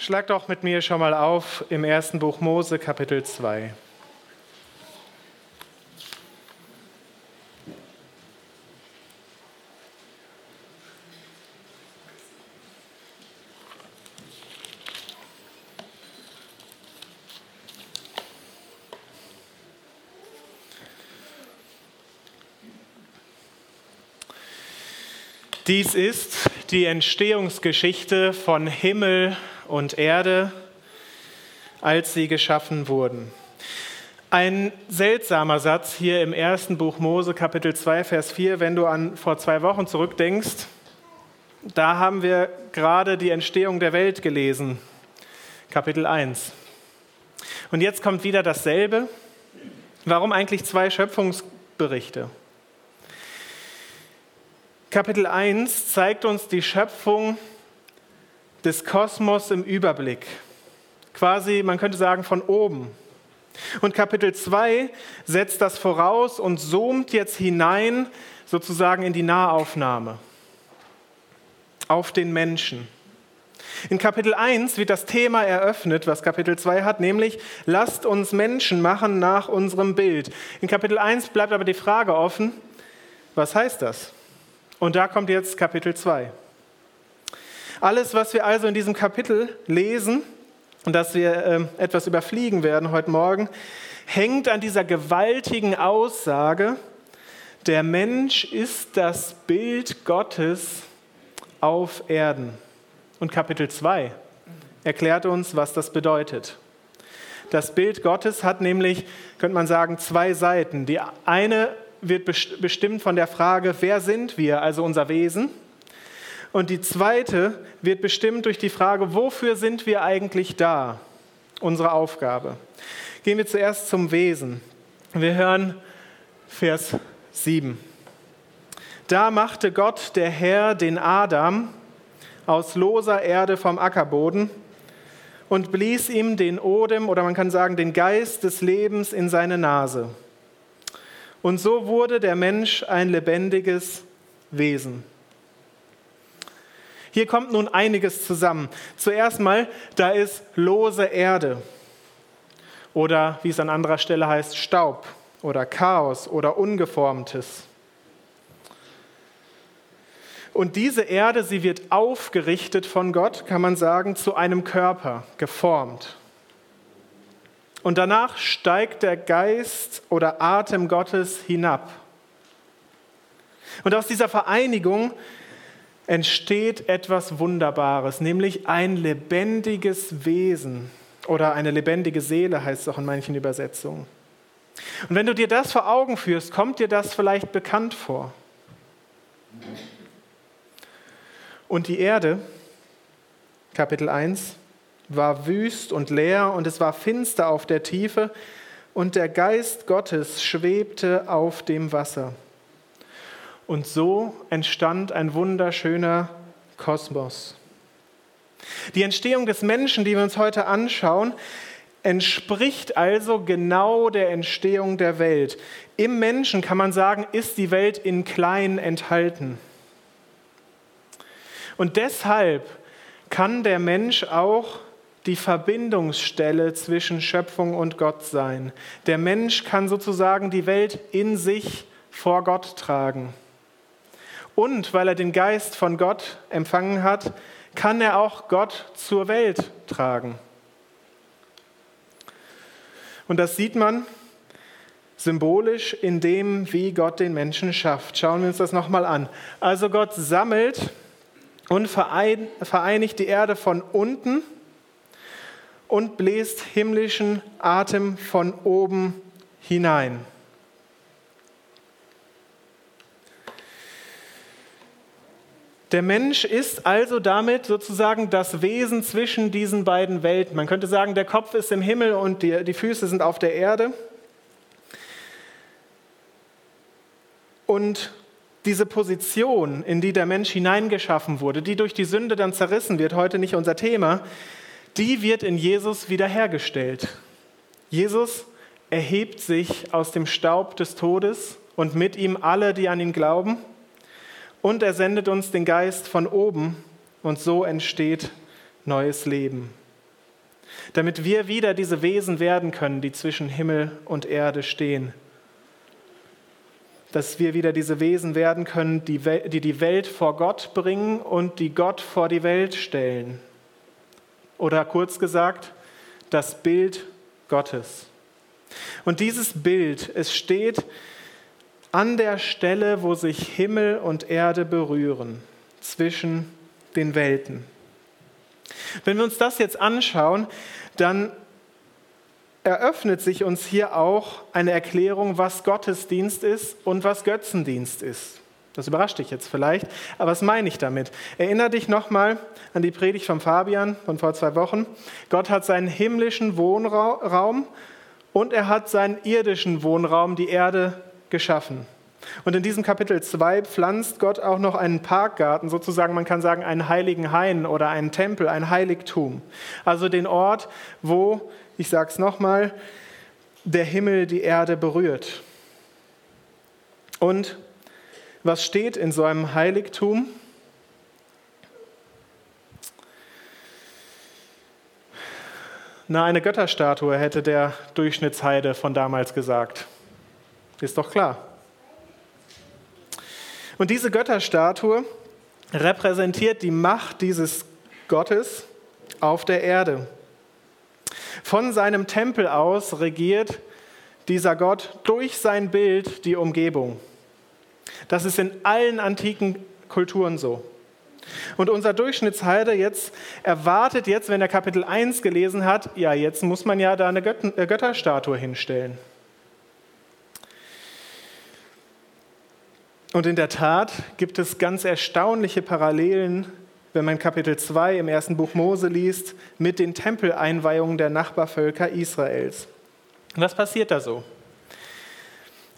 Schlag doch mit mir schon mal auf im ersten Buch Mose, Kapitel 2. Dies ist die Entstehungsgeschichte von Himmel und Erde, als sie geschaffen wurden. Ein seltsamer Satz hier im ersten Buch Mose, Kapitel 2, Vers 4, wenn du an vor zwei Wochen zurückdenkst, da haben wir gerade die Entstehung der Welt gelesen, Kapitel 1. Und jetzt kommt wieder dasselbe. Warum eigentlich zwei Schöpfungsberichte? Kapitel 1 zeigt uns die Schöpfung des Kosmos im Überblick. Quasi, man könnte sagen, von oben. Und Kapitel 2 setzt das voraus und zoomt jetzt hinein sozusagen in die Nahaufnahme auf den Menschen. In Kapitel 1 wird das Thema eröffnet, was Kapitel 2 hat, nämlich lasst uns Menschen machen nach unserem Bild. In Kapitel 1 bleibt aber die Frage offen, was heißt das? Und da kommt jetzt Kapitel 2. Alles, was wir also in diesem Kapitel lesen und dass wir äh, etwas überfliegen werden heute Morgen, hängt an dieser gewaltigen Aussage, der Mensch ist das Bild Gottes auf Erden. Und Kapitel 2 erklärt uns, was das bedeutet. Das Bild Gottes hat nämlich, könnte man sagen, zwei Seiten. Die eine wird bestimmt von der Frage, wer sind wir, also unser Wesen. Und die zweite wird bestimmt durch die Frage, wofür sind wir eigentlich da, unsere Aufgabe. Gehen wir zuerst zum Wesen. Wir hören Vers 7. Da machte Gott, der Herr, den Adam aus loser Erde vom Ackerboden und blies ihm den Odem oder man kann sagen den Geist des Lebens in seine Nase und so wurde der Mensch ein lebendiges Wesen. Hier kommt nun einiges zusammen. Zuerst mal, da ist lose Erde oder wie es an anderer Stelle heißt, Staub oder Chaos oder Ungeformtes. Und diese Erde, sie wird aufgerichtet von Gott, kann man sagen, zu einem Körper, geformt. Und danach steigt der Geist oder Atem Gottes hinab. Und aus dieser Vereinigung entsteht etwas Wunderbares, nämlich ein lebendiges Wesen oder eine lebendige Seele heißt es auch in manchen Übersetzungen. Und wenn du dir das vor Augen führst, kommt dir das vielleicht bekannt vor. Und die Erde, Kapitel 1, war wüst und leer und es war finster auf der Tiefe und der Geist Gottes schwebte auf dem Wasser. Und so entstand ein wunderschöner Kosmos. Die Entstehung des Menschen, die wir uns heute anschauen, entspricht also genau der Entstehung der Welt. Im Menschen kann man sagen, ist die Welt in klein enthalten. Und deshalb kann der Mensch auch die Verbindungsstelle zwischen Schöpfung und Gott sein. Der Mensch kann sozusagen die Welt in sich vor Gott tragen. Und weil er den Geist von Gott empfangen hat, kann er auch Gott zur Welt tragen. Und das sieht man symbolisch in dem, wie Gott den Menschen schafft. Schauen wir uns das nochmal an. Also Gott sammelt und vereinigt die Erde von unten und bläst himmlischen Atem von oben hinein. Der Mensch ist also damit sozusagen das Wesen zwischen diesen beiden Welten. Man könnte sagen, der Kopf ist im Himmel und die, die Füße sind auf der Erde. Und diese Position, in die der Mensch hineingeschaffen wurde, die durch die Sünde dann zerrissen wird, heute nicht unser Thema, die wird in Jesus wiederhergestellt. Jesus erhebt sich aus dem Staub des Todes und mit ihm alle, die an ihn glauben. Und er sendet uns den Geist von oben und so entsteht neues Leben. Damit wir wieder diese Wesen werden können, die zwischen Himmel und Erde stehen. Dass wir wieder diese Wesen werden können, die die, Welt vor Gott bringen und die Gott vor die Welt stellen. Oder kurz gesagt, das Bild Gottes. Und dieses Bild, es steht an der Stelle, wo sich Himmel und Erde berühren, zwischen den Welten. Wenn wir uns das jetzt anschauen, dann eröffnet sich uns hier auch eine Erklärung, was Gottesdienst ist und was Götzendienst ist. Das überrascht dich jetzt vielleicht, aber was meine ich damit? Erinner dich nochmal an die Predigt von Fabian von vor zwei Wochen. Gott hat seinen himmlischen Wohnraum und er hat seinen irdischen Wohnraum, die Erde, geschaffen. Und in diesem Kapitel 2 pflanzt Gott auch noch einen Parkgarten, sozusagen, man kann sagen, einen heiligen Hain oder einen Tempel, ein Heiligtum. Also den Ort, wo, ich sage es nochmal, der Himmel die Erde berührt. Und was steht in so einem Heiligtum? Na, eine Götterstatue hätte der Durchschnittsheide von damals gesagt. Ist doch klar. Und diese Götterstatue repräsentiert die Macht dieses Gottes auf der Erde. Von seinem Tempel aus regiert dieser Gott durch sein Bild die Umgebung. Das ist in allen antiken Kulturen so. Und unser Durchschnittsheide jetzt erwartet jetzt, wenn er Kapitel 1 gelesen hat, ja, jetzt muss man ja da eine äh, Götterstatue hinstellen. Und in der Tat gibt es ganz erstaunliche Parallelen, wenn man Kapitel 2 im ersten Buch Mose liest, mit den Tempeleinweihungen der Nachbarvölker Israels. Was passiert da so?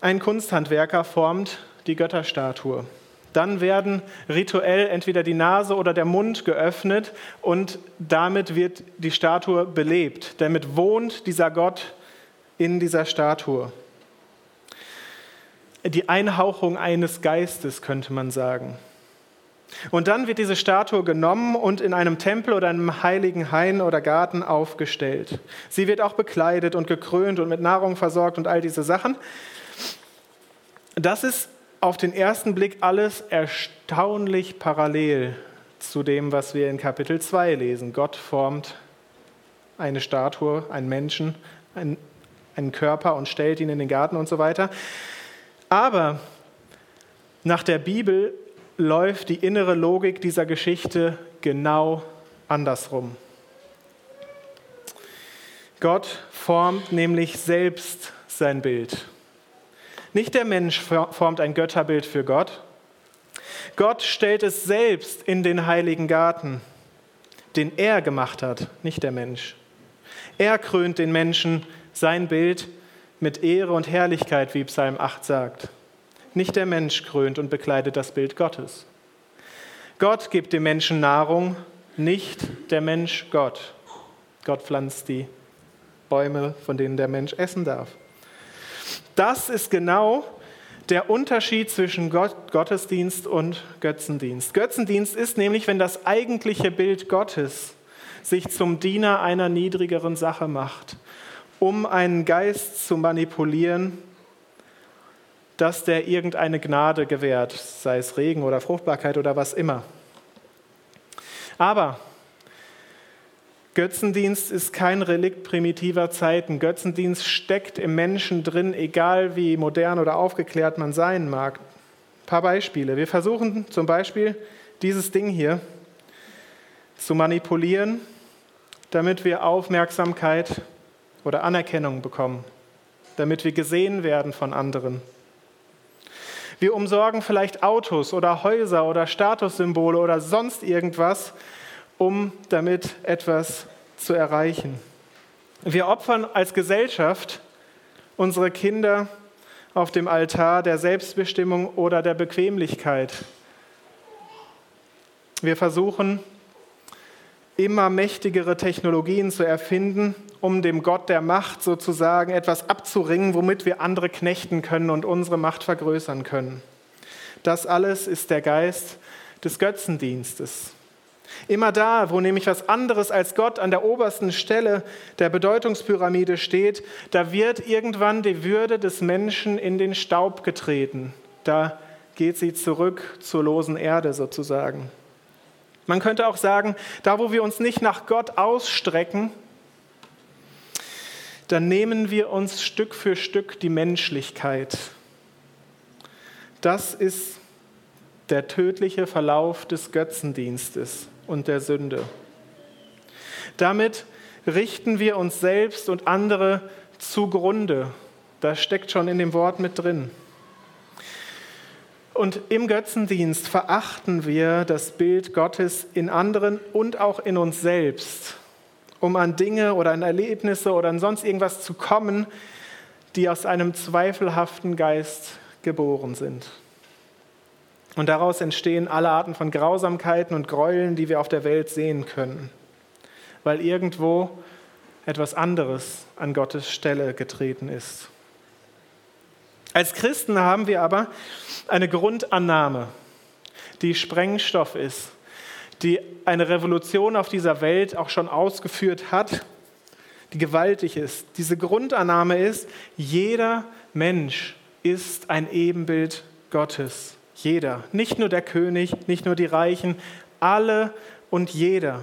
Ein Kunsthandwerker formt die Götterstatue. Dann werden rituell entweder die Nase oder der Mund geöffnet und damit wird die Statue belebt. Damit wohnt dieser Gott in dieser Statue. Die Einhauchung eines Geistes, könnte man sagen. Und dann wird diese Statue genommen und in einem Tempel oder einem heiligen Hain oder Garten aufgestellt. Sie wird auch bekleidet und gekrönt und mit Nahrung versorgt und all diese Sachen. Das ist auf den ersten Blick alles erstaunlich parallel zu dem, was wir in Kapitel 2 lesen. Gott formt eine Statue, einen Menschen, einen, einen Körper und stellt ihn in den Garten und so weiter. Aber nach der Bibel läuft die innere Logik dieser Geschichte genau andersrum. Gott formt nämlich selbst sein Bild. Nicht der Mensch formt ein Götterbild für Gott. Gott stellt es selbst in den heiligen Garten, den er gemacht hat, nicht der Mensch. Er krönt den Menschen sein Bild mit Ehre und Herrlichkeit, wie Psalm 8 sagt. Nicht der Mensch krönt und bekleidet das Bild Gottes. Gott gibt dem Menschen Nahrung, nicht der Mensch Gott. Gott pflanzt die Bäume, von denen der Mensch essen darf. Das ist genau der Unterschied zwischen Gott, Gottesdienst und Götzendienst. Götzendienst ist nämlich, wenn das eigentliche Bild Gottes sich zum Diener einer niedrigeren Sache macht, um einen Geist zu manipulieren, dass der irgendeine Gnade gewährt, sei es Regen oder Fruchtbarkeit oder was immer. Aber Götzendienst ist kein Relikt primitiver Zeiten. Götzendienst steckt im Menschen drin, egal wie modern oder aufgeklärt man sein mag. Ein paar Beispiele. Wir versuchen zum Beispiel dieses Ding hier zu manipulieren, damit wir Aufmerksamkeit oder Anerkennung bekommen, damit wir gesehen werden von anderen. Wir umsorgen vielleicht Autos oder Häuser oder Statussymbole oder sonst irgendwas, um damit etwas zu erreichen. Wir opfern als Gesellschaft unsere Kinder auf dem Altar der Selbstbestimmung oder der Bequemlichkeit. Wir versuchen, immer mächtigere Technologien zu erfinden, um dem Gott der Macht sozusagen etwas abzuringen, womit wir andere knechten können und unsere Macht vergrößern können. Das alles ist der Geist des Götzendienstes. Immer da, wo nämlich was anderes als Gott an der obersten Stelle der Bedeutungspyramide steht, da wird irgendwann die Würde des Menschen in den Staub getreten. Da geht sie zurück zur losen Erde sozusagen. Man könnte auch sagen, da wo wir uns nicht nach Gott ausstrecken, dann nehmen wir uns Stück für Stück die Menschlichkeit. Das ist der tödliche Verlauf des Götzendienstes und der Sünde. Damit richten wir uns selbst und andere zugrunde. Das steckt schon in dem Wort mit drin. Und im Götzendienst verachten wir das Bild Gottes in anderen und auch in uns selbst, um an Dinge oder an Erlebnisse oder an sonst irgendwas zu kommen, die aus einem zweifelhaften Geist geboren sind. Und daraus entstehen alle Arten von Grausamkeiten und Gräueln, die wir auf der Welt sehen können, weil irgendwo etwas anderes an Gottes Stelle getreten ist. Als Christen haben wir aber eine Grundannahme, die Sprengstoff ist, die eine Revolution auf dieser Welt auch schon ausgeführt hat, die gewaltig ist. Diese Grundannahme ist, jeder Mensch ist ein Ebenbild Gottes. Jeder, nicht nur der König, nicht nur die Reichen, alle und jeder.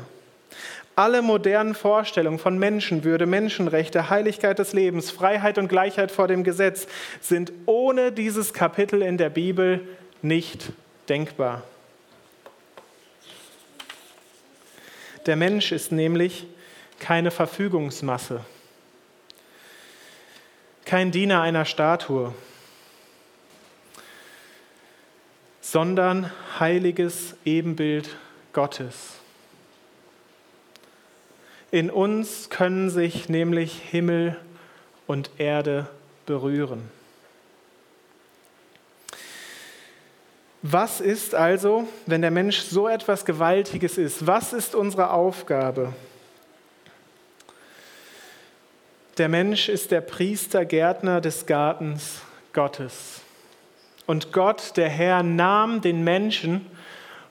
Alle modernen Vorstellungen von Menschenwürde, Menschenrechte, Heiligkeit des Lebens, Freiheit und Gleichheit vor dem Gesetz sind ohne dieses Kapitel in der Bibel nicht denkbar. Der Mensch ist nämlich keine Verfügungsmasse, kein Diener einer Statue, sondern heiliges Ebenbild Gottes. In uns können sich nämlich Himmel und Erde berühren. Was ist also, wenn der Mensch so etwas Gewaltiges ist? Was ist unsere Aufgabe? Der Mensch ist der Priester, Gärtner des Gartens Gottes. Und Gott, der Herr, nahm den Menschen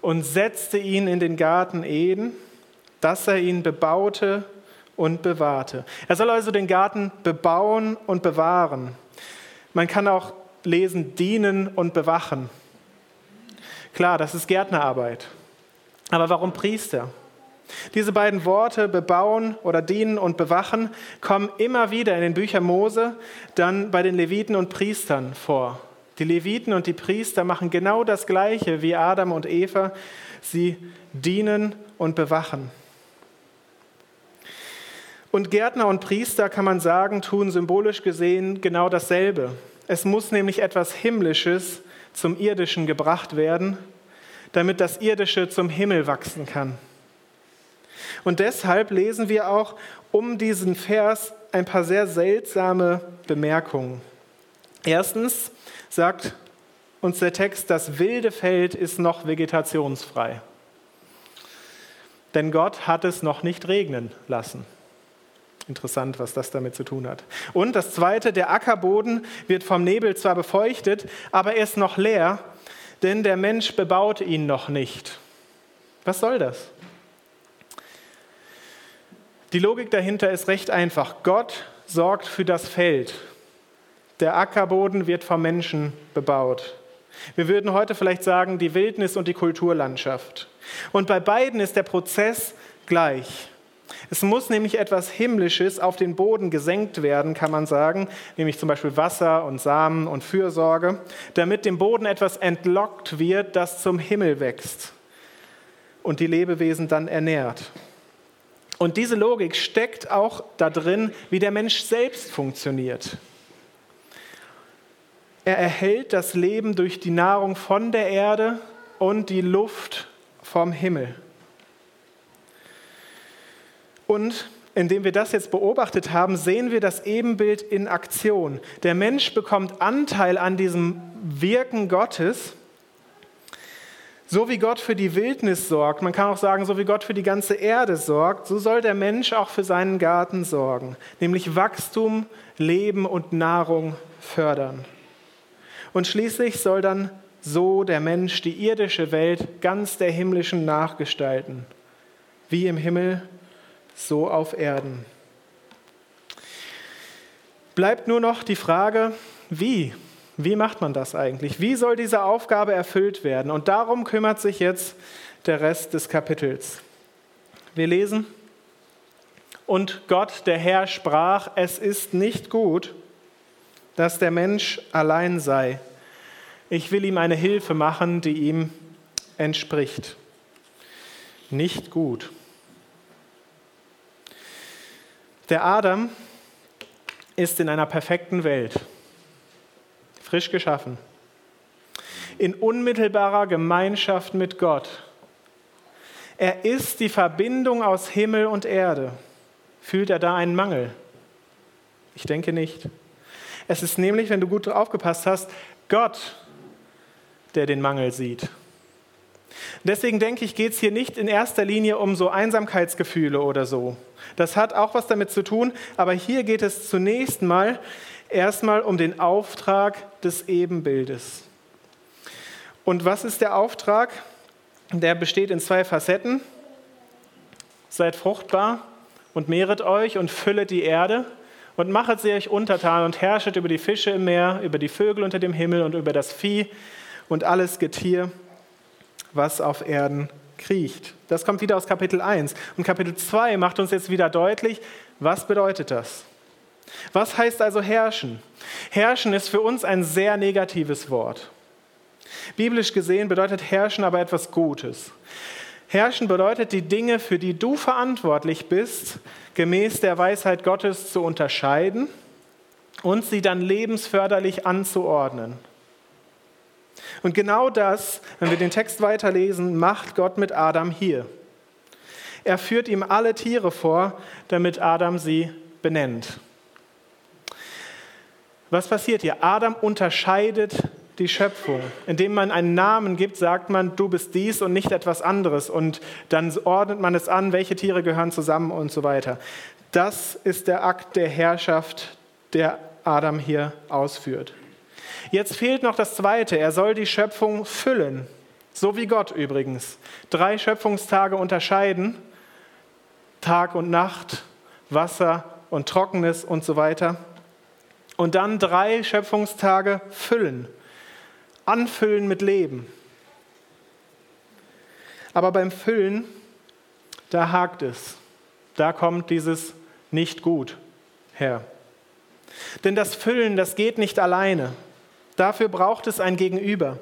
und setzte ihn in den Garten Eden, dass er ihn bebaute und bewahrte. Er soll also den Garten bebauen und bewahren. Man kann auch lesen, dienen und bewachen. Klar, das ist Gärtnerarbeit. Aber warum Priester? Diese beiden Worte, bebauen oder dienen und bewachen, kommen immer wieder in den Büchern Mose, dann bei den Leviten und Priestern vor. Die Leviten und die Priester machen genau das Gleiche wie Adam und Eva. Sie dienen und bewachen. Und Gärtner und Priester, kann man sagen, tun symbolisch gesehen genau dasselbe. Es muss nämlich etwas Himmlisches zum Irdischen gebracht werden, damit das Irdische zum Himmel wachsen kann. Und deshalb lesen wir auch um diesen Vers ein paar sehr seltsame Bemerkungen. Erstens, sagt uns der Text, das wilde Feld ist noch vegetationsfrei. Denn Gott hat es noch nicht regnen lassen. Interessant, was das damit zu tun hat. Und das Zweite, der Ackerboden wird vom Nebel zwar befeuchtet, aber er ist noch leer, denn der Mensch bebaut ihn noch nicht. Was soll das? Die Logik dahinter ist recht einfach. Gott sorgt für das Feld der Ackerboden wird vom Menschen bebaut. Wir würden heute vielleicht sagen, die Wildnis und die Kulturlandschaft. Und bei beiden ist der Prozess gleich. Es muss nämlich etwas Himmlisches auf den Boden gesenkt werden, kann man sagen, nämlich zum Beispiel Wasser und Samen und Fürsorge, damit dem Boden etwas entlockt wird, das zum Himmel wächst und die Lebewesen dann ernährt. Und diese Logik steckt auch da drin, wie der Mensch selbst funktioniert. Er erhält das Leben durch die Nahrung von der Erde und die Luft vom Himmel. Und indem wir das jetzt beobachtet haben, sehen wir das Ebenbild in Aktion. Der Mensch bekommt Anteil an diesem Wirken Gottes. So wie Gott für die Wildnis sorgt, man kann auch sagen, so wie Gott für die ganze Erde sorgt, so soll der Mensch auch für seinen Garten sorgen, nämlich Wachstum, Leben und Nahrung fördern. Und schließlich soll dann so der Mensch die irdische Welt ganz der himmlischen nachgestalten. wie im Himmel, so auf Erden. Bleibt nur noch die Frage, wie? Wie macht man das eigentlich? Wie soll diese Aufgabe erfüllt werden? Und darum kümmert sich jetzt der Rest des Kapitels. Wir lesen, und Gott, der Herr, sprach, es ist nicht gut, dass der Mensch allein sei. Ich will ihm eine Hilfe machen, die ihm entspricht. Nicht gut. Der Adam ist in einer perfekten Welt, frisch geschaffen, in unmittelbarer Gemeinschaft mit Gott. Er ist die Verbindung aus Himmel und Erde. Fühlt er da einen Mangel? Ich denke nicht. Es ist nämlich, wenn du gut aufgepasst hast, Gott, der den Mangel sieht. Deswegen denke ich, geht es hier nicht in erster Linie um so Einsamkeitsgefühle oder so. Das hat auch was damit zu tun, aber hier geht es zunächst mal erstmal um den Auftrag des Ebenbildes. Und was ist der Auftrag? Der besteht in zwei Facetten. Seid fruchtbar und mehret euch und füllet die Erde und machet sie euch untertan und herrschet über die Fische im Meer, über die Vögel unter dem Himmel und über das Vieh und alles Getier, was auf Erden kriecht. Das kommt wieder aus Kapitel 1. Und Kapitel 2 macht uns jetzt wieder deutlich, was bedeutet das? Was heißt also herrschen? Herrschen ist für uns ein sehr negatives Wort. Biblisch gesehen bedeutet herrschen aber etwas Gutes. Herrschen bedeutet, die Dinge, für die du verantwortlich bist, gemäß der Weisheit Gottes zu unterscheiden und sie dann lebensförderlich anzuordnen. Und genau das, wenn wir den Text weiterlesen, macht Gott mit Adam hier. Er führt ihm alle Tiere vor, damit Adam sie benennt. Was passiert hier? Adam unterscheidet die Schöpfung. Indem man einen Namen gibt, sagt man, du bist dies und nicht etwas anderes. Und dann ordnet man es an, welche Tiere gehören zusammen und so weiter. Das ist der Akt der Herrschaft, der Adam hier ausführt. Jetzt fehlt noch das Zweite. Er soll die Schöpfung füllen. So wie Gott übrigens. Drei Schöpfungstage unterscheiden. Tag und Nacht, Wasser und Trockenes und so weiter. Und dann drei Schöpfungstage füllen anfüllen mit Leben. Aber beim Füllen, da hakt es. Da kommt dieses nicht gut her. Denn das Füllen, das geht nicht alleine. Dafür braucht es ein Gegenüber.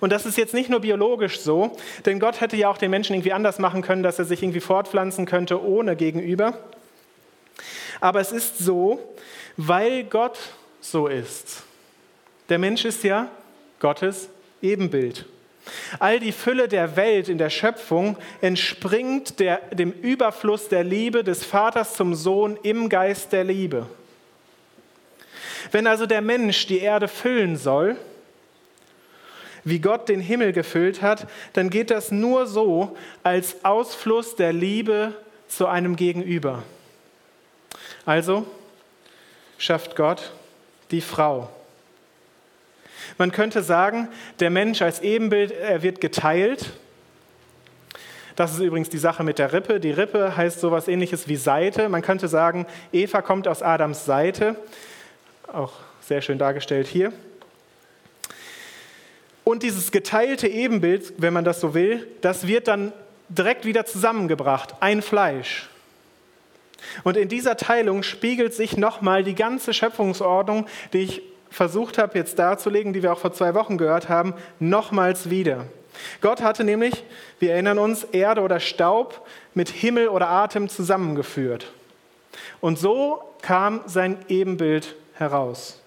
Und das ist jetzt nicht nur biologisch so, denn Gott hätte ja auch den Menschen irgendwie anders machen können, dass er sich irgendwie fortpflanzen könnte ohne Gegenüber. Aber es ist so, weil Gott so ist. Der Mensch ist ja Gottes Ebenbild. All die Fülle der Welt in der Schöpfung entspringt der, dem Überfluss der Liebe des Vaters zum Sohn im Geist der Liebe. Wenn also der Mensch die Erde füllen soll, wie Gott den Himmel gefüllt hat, dann geht das nur so als Ausfluss der Liebe zu einem Gegenüber. Also schafft Gott die Frau. Man könnte sagen, der Mensch als Ebenbild, er wird geteilt. Das ist übrigens die Sache mit der Rippe. Die Rippe heißt sowas ähnliches wie Seite. Man könnte sagen, Eva kommt aus Adams Seite. Auch sehr schön dargestellt hier. Und dieses geteilte Ebenbild, wenn man das so will, das wird dann direkt wieder zusammengebracht, ein Fleisch. Und in dieser Teilung spiegelt sich nochmal die ganze Schöpfungsordnung, die ich versucht habe jetzt darzulegen, die wir auch vor zwei Wochen gehört haben, nochmals wieder. Gott hatte nämlich, wir erinnern uns, Erde oder Staub mit Himmel oder Atem zusammengeführt. Und so kam sein Ebenbild heraus.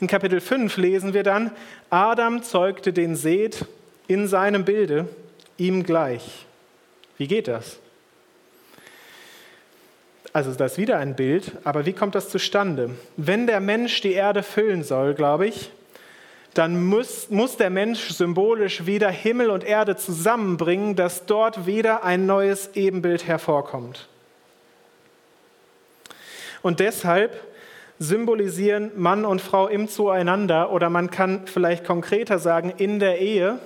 In Kapitel 5 lesen wir dann, Adam zeugte den Seth in seinem Bilde, ihm gleich. Wie geht das? Also das ist wieder ein Bild, aber wie kommt das zustande? Wenn der Mensch die Erde füllen soll, glaube ich, dann muss, muss der Mensch symbolisch wieder Himmel und Erde zusammenbringen, dass dort wieder ein neues Ebenbild hervorkommt. Und deshalb symbolisieren Mann und Frau im Zueinander oder man kann vielleicht konkreter sagen, in der Ehe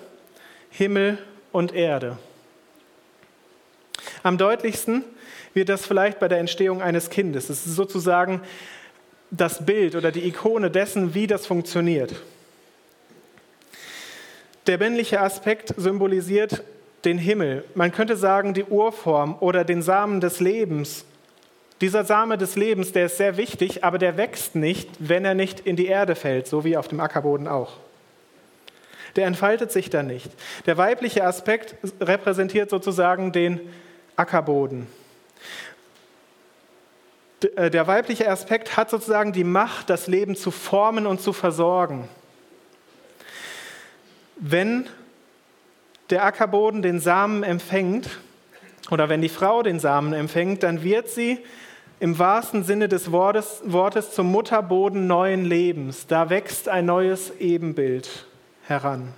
Himmel und Erde. Am deutlichsten wird das vielleicht bei der Entstehung eines Kindes. Es ist sozusagen das Bild oder die Ikone dessen, wie das funktioniert. Der männliche Aspekt symbolisiert den Himmel. Man könnte sagen die Urform oder den Samen des Lebens. Dieser Same des Lebens, der ist sehr wichtig, aber der wächst nicht, wenn er nicht in die Erde fällt, so wie auf dem Ackerboden auch. Der entfaltet sich dann nicht. Der weibliche Aspekt repräsentiert sozusagen den Ackerboden. Äh, der weibliche Aspekt hat sozusagen die Macht, das Leben zu formen und zu versorgen. Wenn der Ackerboden den Samen empfängt oder wenn die Frau den Samen empfängt, dann wird sie im wahrsten Sinne des Wortes, Wortes zum Mutterboden neuen Lebens. Da wächst ein neues Ebenbild heran.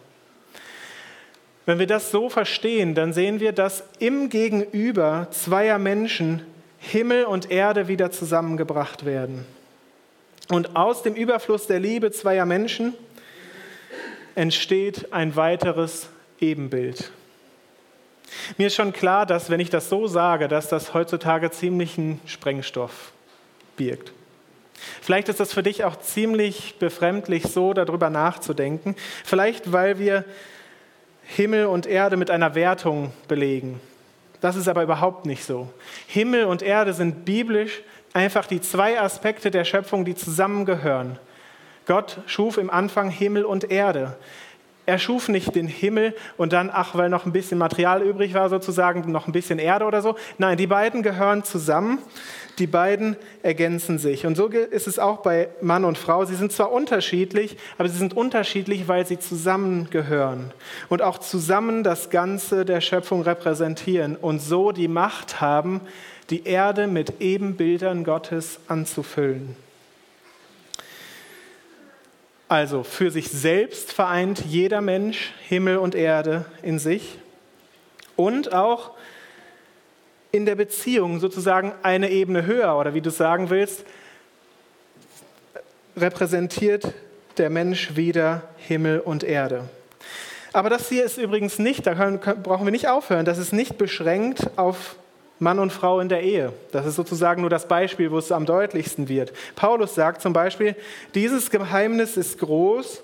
Wenn wir das so verstehen, dann sehen wir, dass im Gegenüber zweier Menschen Himmel und Erde wieder zusammengebracht werden. Und aus dem Überfluss der Liebe zweier Menschen entsteht ein weiteres Ebenbild. Mir ist schon klar, dass wenn ich das so sage, dass das heutzutage ziemlich einen Sprengstoff birgt. Vielleicht ist das für dich auch ziemlich befremdlich, so darüber nachzudenken. Vielleicht, weil wir Himmel und Erde mit einer Wertung belegen. Das ist aber überhaupt nicht so. Himmel und Erde sind biblisch einfach die zwei Aspekte der Schöpfung, die zusammengehören. Gott schuf im Anfang Himmel und Erde. Er schuf nicht den Himmel und dann, ach, weil noch ein bisschen Material übrig war, sozusagen noch ein bisschen Erde oder so. Nein, die beiden gehören zusammen. Die beiden ergänzen sich. Und so ist es auch bei Mann und Frau. Sie sind zwar unterschiedlich, aber sie sind unterschiedlich, weil sie zusammengehören und auch zusammen das Ganze der Schöpfung repräsentieren und so die Macht haben, die Erde mit Ebenbildern Gottes anzufüllen. Also für sich selbst vereint jeder Mensch Himmel und Erde in sich und auch in der Beziehung sozusagen eine Ebene höher oder wie du sagen willst, repräsentiert der Mensch wieder Himmel und Erde. Aber das hier ist übrigens nicht, da können, brauchen wir nicht aufhören, das ist nicht beschränkt auf Mann und Frau in der Ehe. Das ist sozusagen nur das Beispiel, wo es am deutlichsten wird. Paulus sagt zum Beispiel, dieses Geheimnis ist groß,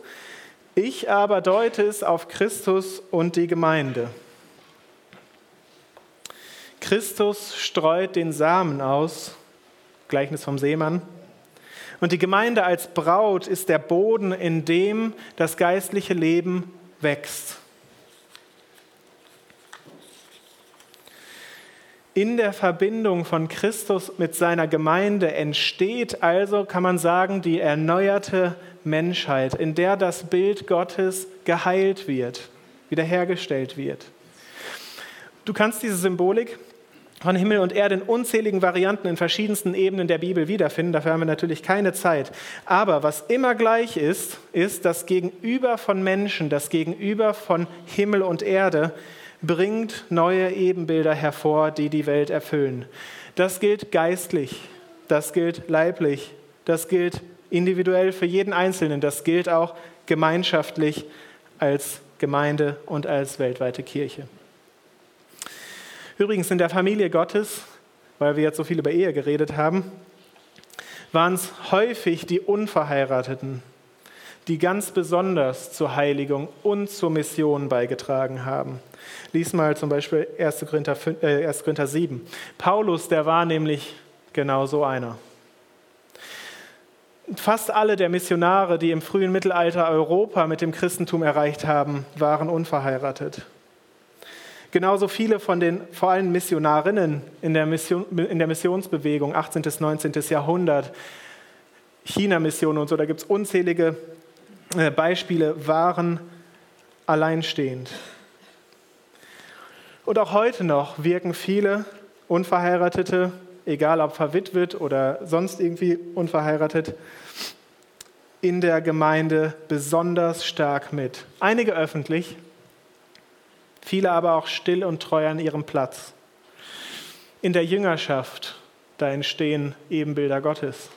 ich aber deute es auf Christus und die Gemeinde. Christus streut den Samen aus, Gleichnis vom Seemann. Und die Gemeinde als Braut ist der Boden, in dem das geistliche Leben wächst. In der Verbindung von Christus mit seiner Gemeinde entsteht also, kann man sagen, die erneuerte Menschheit, in der das Bild Gottes geheilt wird, wiederhergestellt wird. Du kannst diese Symbolik von Himmel und Erde in unzähligen Varianten in verschiedensten Ebenen der Bibel wiederfinden. Dafür haben wir natürlich keine Zeit. Aber was immer gleich ist, ist das Gegenüber von Menschen, das Gegenüber von Himmel und Erde bringt neue Ebenbilder hervor, die die Welt erfüllen. Das gilt geistlich, das gilt leiblich, das gilt individuell für jeden Einzelnen, das gilt auch gemeinschaftlich als Gemeinde und als weltweite Kirche. Übrigens in der Familie Gottes, weil wir jetzt so viel über Ehe geredet haben, waren es häufig die Unverheirateten, die ganz besonders zur Heiligung und zur Mission beigetragen haben. Lies mal zum Beispiel 1. Korinther, 5, äh, 1. Korinther 7. Paulus, der war nämlich genau so einer. Fast alle der Missionare, die im frühen Mittelalter Europa mit dem Christentum erreicht haben, waren unverheiratet. Genauso viele von den vor allem Missionarinnen in der, Mission, in der Missionsbewegung 18. bis 19. Jahrhundert, China-Mission und so, da gibt es unzählige äh, Beispiele, waren alleinstehend. Und auch heute noch wirken viele Unverheiratete, egal ob verwitwet oder sonst irgendwie unverheiratet, in der Gemeinde besonders stark mit. Einige öffentlich, viele aber auch still und treu an ihrem Platz. In der Jüngerschaft, da entstehen Ebenbilder Gottes.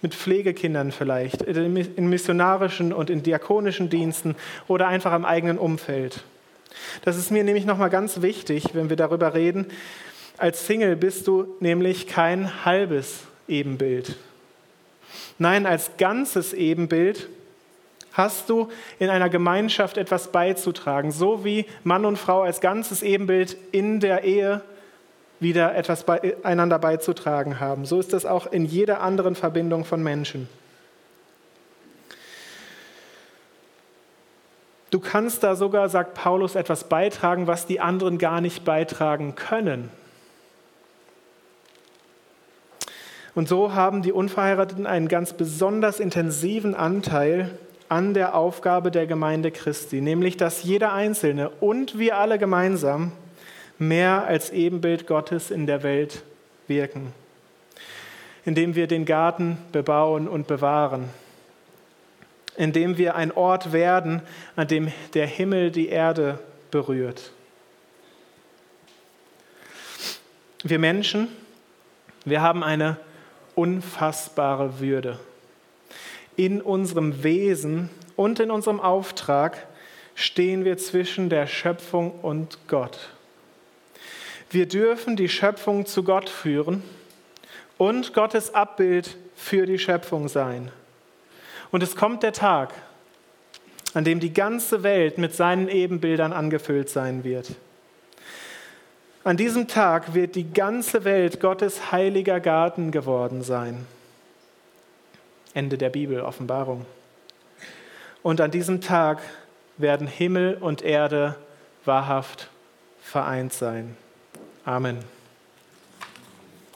Mit Pflegekindern vielleicht, in missionarischen und in diakonischen Diensten oder einfach im eigenen Umfeld. Das ist mir nämlich nochmal ganz wichtig, wenn wir darüber reden. Als Single bist du nämlich kein halbes Ebenbild. Nein, als ganzes Ebenbild hast du in einer Gemeinschaft etwas beizutragen, so wie Mann und Frau als ganzes Ebenbild in der Ehe wieder etwas einander beizutragen haben. So ist das auch in jeder anderen Verbindung von Menschen. Kannst da sogar, sagt Paulus, etwas beitragen, was die anderen gar nicht beitragen können. Und so haben die Unverheirateten einen ganz besonders intensiven Anteil an der Aufgabe der Gemeinde Christi, nämlich dass jeder Einzelne und wir alle gemeinsam mehr als Ebenbild Gottes in der Welt wirken, indem wir den Garten bebauen und bewahren, indem wir ein Ort werden, an dem der Himmel die Erde berührt. Wir Menschen, wir haben eine unfassbare Würde. In unserem Wesen und in unserem Auftrag stehen wir zwischen der Schöpfung und Gott. Wir dürfen die Schöpfung zu Gott führen und Gottes Abbild für die Schöpfung sein. Und es kommt der Tag, an dem die ganze Welt mit seinen Ebenbildern angefüllt sein wird. An diesem Tag wird die ganze Welt Gottes heiliger Garten geworden sein. Ende der Bibel, Offenbarung. Und an diesem Tag werden Himmel und Erde wahrhaft vereint sein. Amen.